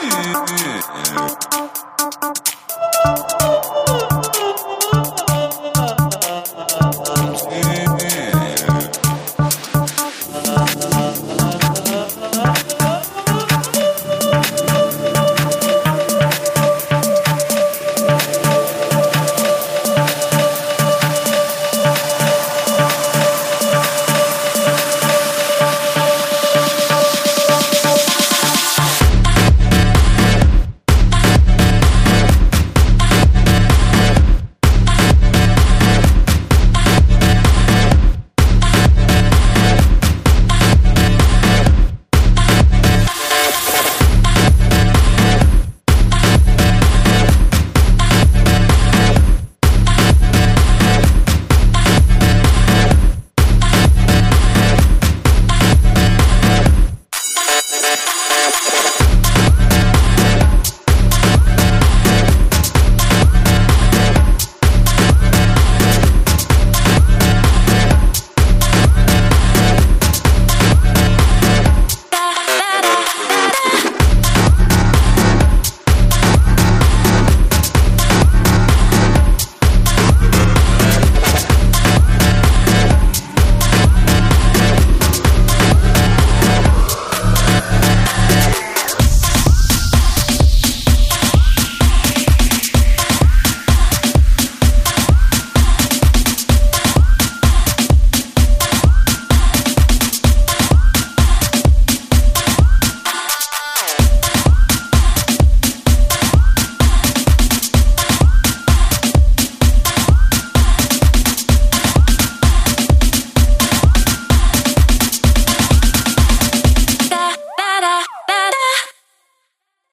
Yeah.